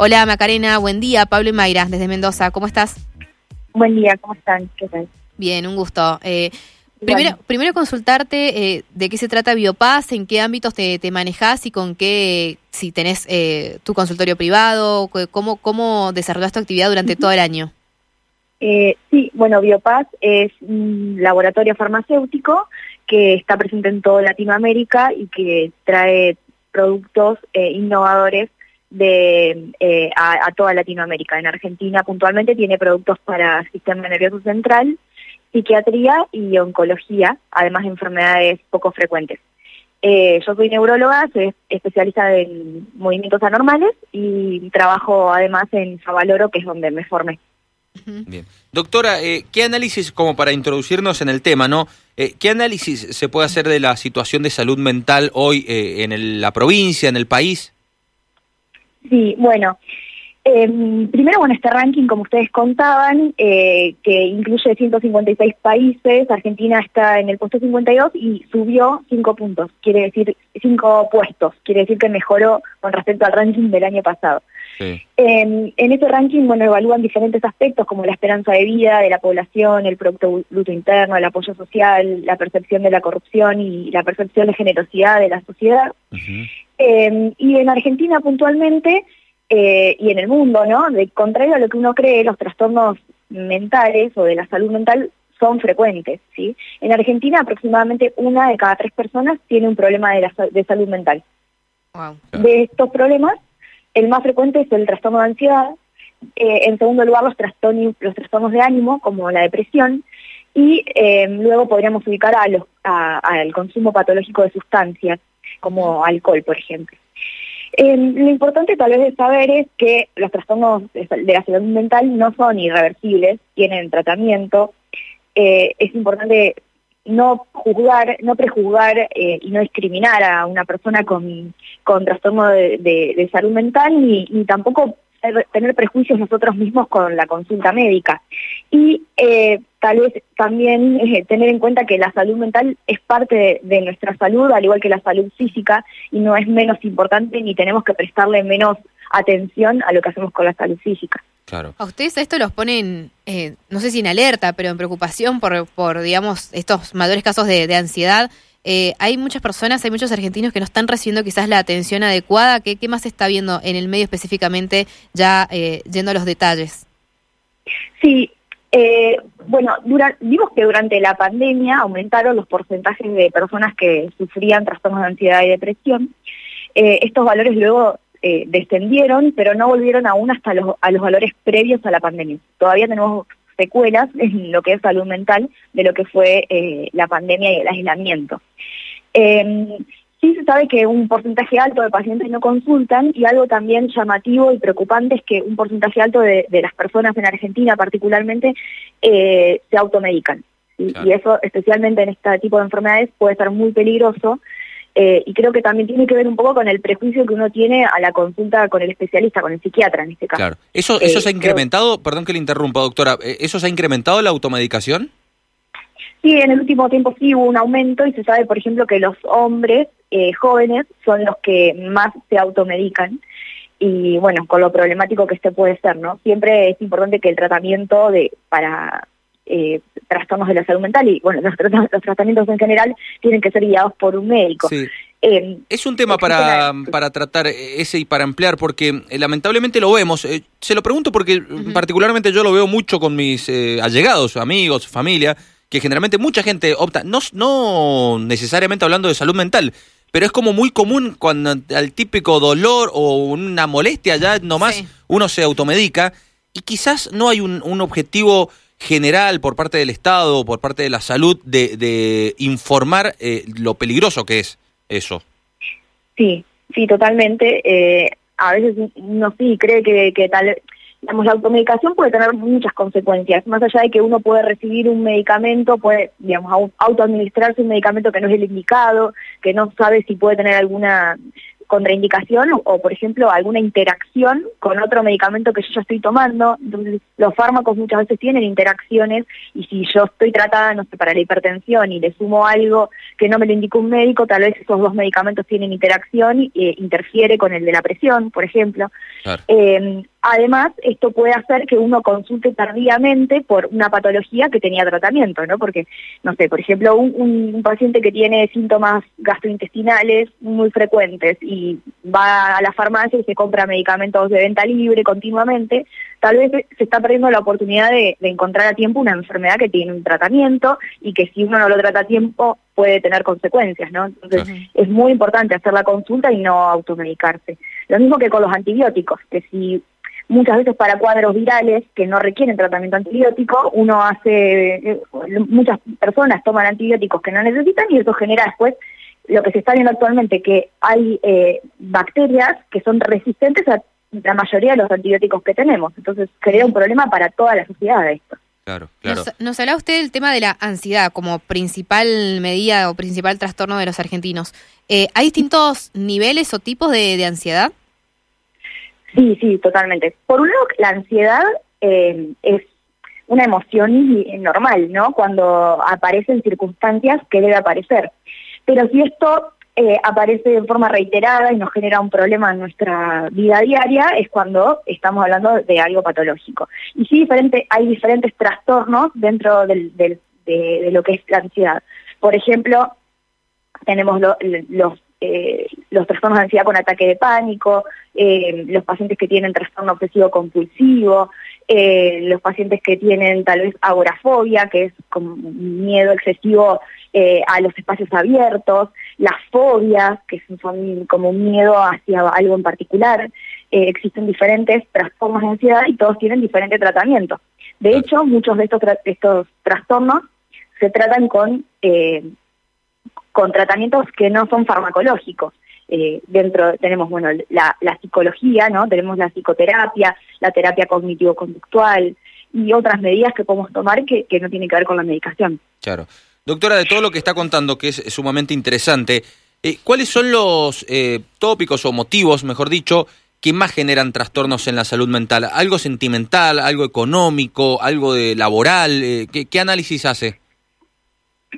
Hola Macarena, buen día. Pablo y Mayra, desde Mendoza, ¿cómo estás? Buen día, ¿cómo están? ¿Qué tal? Bien, un gusto. Eh, primero, primero consultarte eh, de qué se trata Biopaz, en qué ámbitos te, te manejas y con qué, si tenés eh, tu consultorio privado, cómo, cómo desarrollas tu actividad durante todo el año. Eh, sí, bueno, Biopaz es un laboratorio farmacéutico que está presente en toda Latinoamérica y que trae productos eh, innovadores de eh, a, toda Latinoamérica. En Argentina puntualmente tiene productos para sistema nervioso central, psiquiatría y oncología, además de enfermedades poco frecuentes. Eh, yo soy neuróloga, soy especialista en movimientos anormales y trabajo además en Favaloro, que es donde me formé. Bien. Doctora, eh, ¿qué análisis, como para introducirnos en el tema, ¿no? Eh, ¿Qué análisis se puede hacer de la situación de salud mental hoy eh, en la provincia, en el país? Sí, bueno, em, primero, bueno, este ranking, como ustedes contaban, eh, que incluye 156 países, Argentina está en el puesto 52 y subió 5 puntos, quiere decir 5 puestos, quiere decir que mejoró con respecto al ranking del año pasado. En, en ese ranking, bueno, evalúan diferentes aspectos como la esperanza de vida de la población, el Producto Bruto Interno, el apoyo social, la percepción de la corrupción y la percepción de generosidad de la sociedad. Em, y en Argentina puntualmente, eh, y en el mundo, ¿no? De contrario a lo que uno cree, los trastornos mentales o de la salud mental son frecuentes, ¿sí? En Argentina aproximadamente una de cada tres personas tiene un problema de, de salud mental. De estos problemas, el más frecuente es el trastorno de ansiedad, eh, en segundo lugar los trastornos, los trastornos de ánimo, como la depresión, y eh, luego podríamos ubicar a los, al consumo patológico de sustancias, como alcohol, por ejemplo. Eh, lo importante tal vez de saber es que los trastornos de la salud mental no son irreversibles, tienen tratamiento. es importante no juzgar, no prejuzgar eh, y no discriminar a una persona con, con trastorno de, salud mental ni, tampoco tener prejuicios nosotros mismos con la consulta médica. Y eh, tal vez también eh, tener en cuenta que la salud mental es parte de, nuestra salud, al igual que la salud física, y no es menos importante ni tenemos que prestarle menos atención a lo que hacemos con la salud física. Claro. A ustedes esto los ponen, eh, no sé si en alerta, pero en preocupación por, por digamos, estos mayores casos de, ansiedad. Eh, hay muchas personas, hay muchos argentinos que no están recibiendo quizás la atención adecuada. ¿Qué, qué más se está viendo en el medio específicamente, ya eh, yendo a los detalles? Sí, eh, bueno, vimos que durante la pandemia aumentaron los porcentajes de personas que sufrían trastornos de ansiedad y depresión. estos valores luego eh, descendieron, pero no volvieron aún hasta los, a los valores previos a la pandemia. Todavía tenemos secuelas en lo que es salud mental de lo que fue eh, la pandemia y el aislamiento. Eh, sí se sabe que un porcentaje alto de pacientes no consultan y algo también llamativo y preocupante es que un porcentaje alto de, las personas en Argentina particularmente eh, se automedican. Y eso, especialmente en este tipo de enfermedades, puede ser muy peligroso eh, y creo que también tiene que ver un poco con el prejuicio que uno tiene a la consulta con el especialista, con el psiquiatra en este caso. Claro. ¿Eso, eso se ha eh, incrementado? Perdón que le interrumpa, doctora. Eh, ¿Eso se ha incrementado la automedicación? Sí, en el último tiempo sí hubo un aumento y se sabe, por ejemplo, que los hombres jóvenes son los que más se automedican y bueno, con lo problemático que este puede ser, ¿no? Siempre es importante que el tratamiento de para eh, trastornos de la salud mental y bueno, los, tratamientos en general tienen que ser guiados por un médico. Eh, es un tema para, para tratar ese y para ampliar, porque eh, lamentablemente lo vemos. Eh, se lo pregunto porque particularmente yo lo veo mucho con mis allegados, amigos, familia, que generalmente mucha gente opta, no, no necesariamente hablando de salud mental, pero es como muy común cuando al típico dolor o una molestia ya nomás uno se automedica y quizás no hay un, un objetivo general por parte del Estado, por parte de la salud, de, de informar eh, lo peligroso que es eso. Sí, sí, totalmente. Eh, a veces uno sí cree que, que tal, digamos, la automedicación puede tener muchas consecuencias, más allá de que uno puede recibir un medicamento, puede, digamos, autoadministrarse un medicamento que no es el indicado, que no sabe si puede tener alguna contraindicación o, por ejemplo, alguna interacción con otro medicamento que yo ya estoy tomando. Entonces, los fármacos muchas veces tienen interacciones y si yo estoy tratada, no sé, para la hipertensión y le sumo algo que no me lo indicó un médico, tal vez esos dos medicamentos tienen interacción eh, interfiere con el de la presión, por ejemplo. Eh, Además, esto puede hacer que uno consulte tardíamente por una patología que tenía tratamiento, ¿no? Porque, no sé, por ejemplo, un, paciente que tiene síntomas gastrointestinales muy frecuentes y va a la farmacia y se compra medicamentos de venta libre continuamente, tal vez se está perdiendo la oportunidad de, encontrar a tiempo una enfermedad que tiene un tratamiento y que si uno no lo trata a tiempo puede tener consecuencias, ¿no? Entonces, es muy importante hacer la consulta y no automedicarse. Lo mismo que con los antibióticos, que si muchas veces para cuadros virales que no requieren tratamiento antibiótico, uno hace, eh, muchas personas toman antibióticos que no necesitan y eso genera después lo que se está viendo actualmente, que hay eh, bacterias que son resistentes a la mayoría de los antibióticos que tenemos. Entonces crea un problema para toda la sociedad esto. Claro, claro. Nos, nos hablaba usted del tema de la ansiedad como principal medida o principal trastorno de los argentinos. Eh, ¿Hay distintos niveles o tipos de ansiedad? Sí, sí, totalmente. Por un lado, la ansiedad eh, es una emoción normal, ¿no? Cuando aparecen circunstancias que debe aparecer. Pero si esto eh, aparece de forma reiterada y nos genera un problema en nuestra vida diaria, es cuando estamos hablando de algo patológico. Y sí, diferente, hay diferentes trastornos dentro del, de, lo que es la ansiedad. Por ejemplo, tenemos los eh, los trastornos de ansiedad con ataque de pánico, eh, los pacientes que tienen trastorno obsesivo compulsivo, eh, los pacientes que tienen tal vez agorafobia, que es como miedo excesivo a los espacios abiertos, las fobias, que son como un miedo hacia algo en particular. existen diferentes trastornos de ansiedad y todos tienen diferente tratamiento. De hecho, muchos de estos, estos trastornos se tratan con con tratamientos que no son farmacológicos. Eh, dentro tenemos bueno la, psicología, ¿no? Tenemos la psicoterapia, la terapia cognitivo-conductual y otras medidas que podemos tomar que, no tienen que ver con la medicación. Claro. Doctora, de todo lo que está contando, que es sumamente interesante, eh, ¿cuáles son los eh, tópicos o motivos, mejor dicho, que más generan trastornos en la salud mental? ¿Algo sentimental, algo económico, algo de laboral? ¿qué, ¿Qué análisis hace?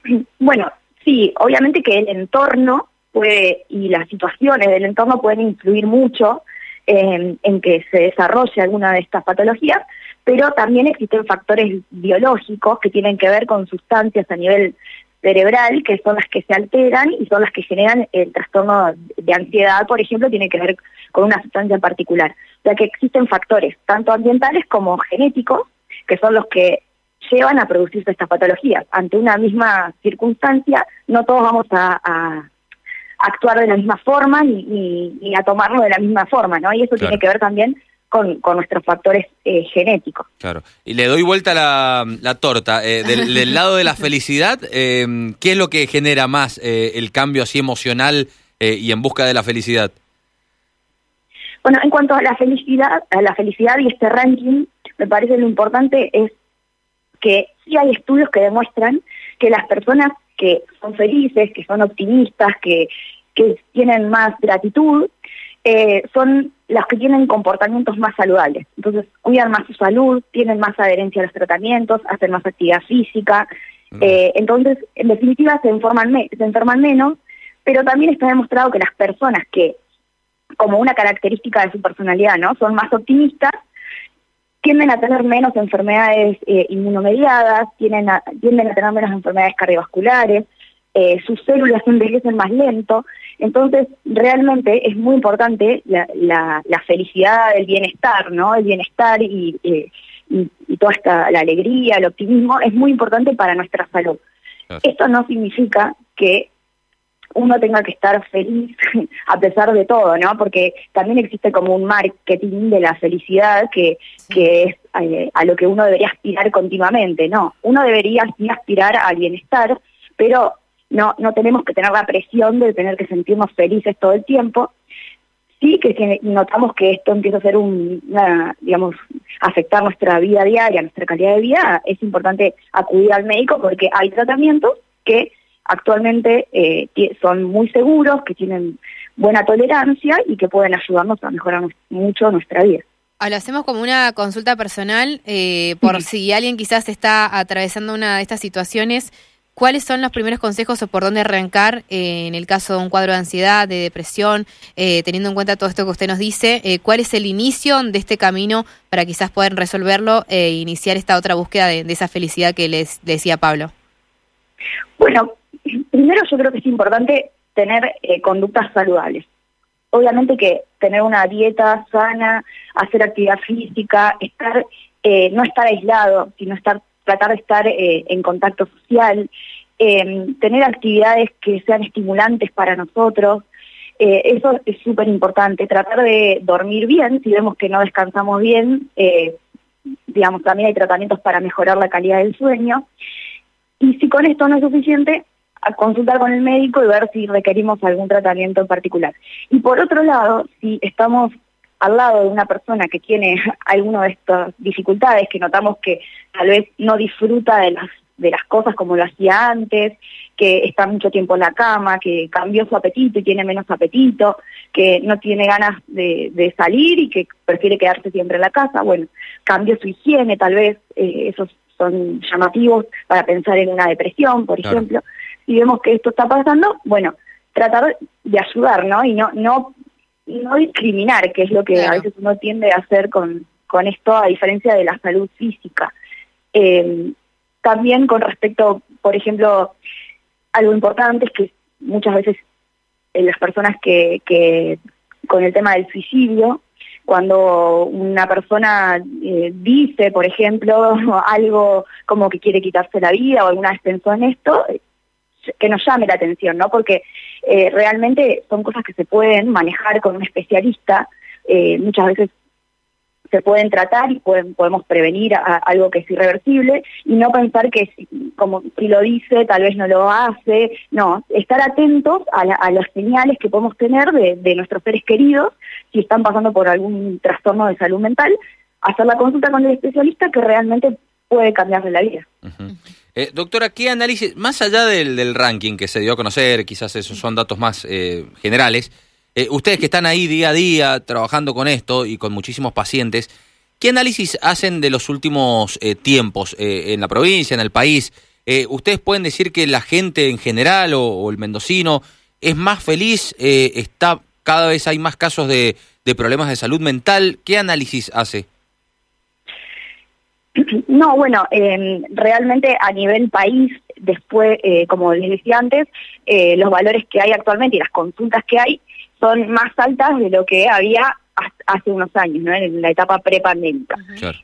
Bueno, Sí, obviamente que el entorno puede y las situaciones del entorno pueden influir mucho en, que se desarrolle alguna de estas patologías, pero también existen factores biológicos que tienen que ver con sustancias a nivel cerebral, que son las que se alteran y son las que generan el trastorno de ansiedad, por ejemplo, tiene que ver con una sustancia en particular. O sea que existen factores, tanto ambientales como genéticos, que son los que llevan a producirse estas patologías. Ante una misma circunstancia, no todos vamos a, actuar de la misma forma ni, a tomarlo de la misma forma, ¿no? Y eso tiene que ver también con, nuestros factores eh, genéticos. Claro. Y le doy vuelta la, la torta. Eh, del, lado de la felicidad, eh, ¿qué es lo que genera más el cambio así emocional y en busca de la felicidad? Bueno, en cuanto a la felicidad, a la felicidad y este ranking, me parece lo importante es que sí hay estudios que demuestran que las personas que son felices, que son optimistas, que, que tienen más gratitud, eh, son las que tienen comportamientos más saludables. Entonces, cuidan más su salud, tienen más adherencia a los tratamientos, hacen más actividad física. Mm. Eh, entonces, en definitiva, se, enferman se enferman menos, pero también está demostrado que las personas que, como una característica de su personalidad, ¿no? son más optimistas, tienden a tener menos enfermedades eh, inmunomediadas, tienden a, tienden a tener menos enfermedades cardiovasculares, eh, sus células envejecen más lento. Entonces, realmente es muy importante la, la, felicidad, el bienestar, ¿no? El bienestar y, eh, y, toda esta, la alegría, el optimismo, es muy importante para nuestra salud. Esto no significa que uno tenga que estar feliz a pesar de todo, ¿no? Porque también existe como un marketing de la felicidad que, que es eh, a lo que uno debería aspirar continuamente, ¿no? Uno debería aspirar al bienestar, pero no, no tenemos que tener la presión de tener que sentirnos felices todo el tiempo. Sí que notamos que esto empieza a ser un, digamos, afectar nuestra vida diaria, nuestra calidad de vida, es importante acudir al médico porque hay tratamientos que actualmente eh, son muy seguros, que tienen buena tolerancia y que pueden ayudarnos a mejorar mucho nuestra vida. Ah, lo hacemos como una consulta personal, eh, por si alguien quizás está atravesando una de estas situaciones, ¿cuáles son los primeros consejos o por dónde arrancar eh, en el caso de un cuadro de ansiedad, de depresión, eh, teniendo en cuenta todo esto que usted nos dice? ¿Cuál es el inicio de este camino para quizás poder resolverlo e iniciar esta otra búsqueda de, esa felicidad que les decía Pablo? Bueno, primero yo creo que es importante tener conductas saludables. Obviamente que tener una dieta sana, hacer actividad física, estar, eh, no estar aislado, sino estar, tratar de estar eh, en contacto social, em, tener actividades que sean estimulantes para nosotros, eh, eso es súper importante, tratar de dormir bien, si vemos que no descansamos bien, digamos, también hay tratamientos para mejorar la calidad del sueño, y si con esto no es suficiente, a consultar con el médico y ver si requerimos algún tratamiento en particular. Y por otro lado, si estamos al lado de una persona que tiene alguna de estas dificultades, que notamos que tal vez no disfruta de las, de las cosas como lo hacía antes, que está mucho tiempo en la cama, que cambió su apetito y tiene menos apetito, que no tiene ganas de, salir y que prefiere quedarse siempre en la casa, bueno, cambió su higiene, tal vez eh, esos son llamativos para pensar en una depresión, por ejemplo y vemos que esto está pasando, bueno, tratar de ayudar, ¿no? Y no, no, no discriminar, que es lo que a veces uno tiende a hacer con, con esto, a diferencia de la salud física. Eh, también con respecto, por ejemplo, algo importante es que muchas veces en las personas que, que con el tema del suicidio, cuando una persona eh, dice, por ejemplo, algo como que quiere quitarse la vida o alguna vez pensó en esto, que nos llame la atención, ¿no? Porque eh, realmente son cosas que se pueden manejar con un especialista, eh, muchas veces se pueden tratar y podemos prevenir algo que es irreversible y no pensar que como si lo dice tal vez no lo hace, no, estar atentos a, las señales que podemos tener de, nuestros seres queridos si están pasando por algún trastorno de salud mental, hacer la consulta con el especialista que realmente puede cambiarle la vida. Eh, doctora, ¿qué análisis, más allá del, ranking que se dio a conocer, quizás esos son datos más eh, generales, eh, ustedes que están ahí día a día trabajando con esto y con muchísimos pacientes, ¿qué análisis hacen de los últimos tiempos en la provincia, en el país? ¿Ustedes pueden decir que la gente en general o, el mendocino es más feliz? ¿Está cada vez hay más casos de problemas de salud mental? ¿Qué análisis hace? No, bueno, eh, realmente a nivel país, después, eh, como les decía antes, eh, los valores que hay actualmente y las consultas que hay son más altas de lo que había hace unos años, ¿no? en la etapa prepandémica.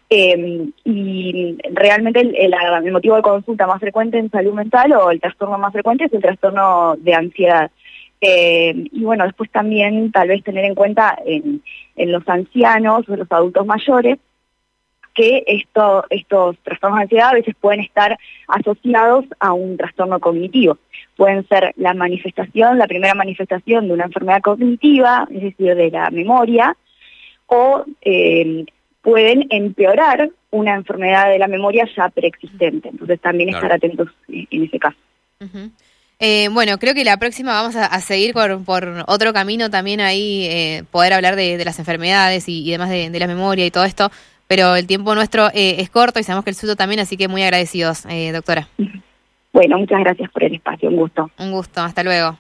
Eh, y realmente el, el, motivo de consulta más frecuente en salud mental o el trastorno más frecuente es el trastorno de ansiedad. y bueno, después también tal vez tener en cuenta en, en los ancianos o los adultos mayores, que esto, estos trastornos de ansiedad a veces pueden estar asociados a un trastorno cognitivo. Pueden ser la manifestación, la primera manifestación de una enfermedad cognitiva, es decir, de la memoria, o eh, pueden empeorar una enfermedad de la memoria ya preexistente. Entonces también estar atentos en ese caso. Eh, bueno, creo que la próxima vamos a, seguir por, por, otro camino también ahí, eh, poder hablar de, las enfermedades y, demás de, la memoria y todo esto pero el tiempo nuestro eh, es corto y sabemos que el suyo también, así que muy agradecidos, eh, doctora. Bueno, muchas gracias por el espacio, un gusto. Un gusto, hasta luego.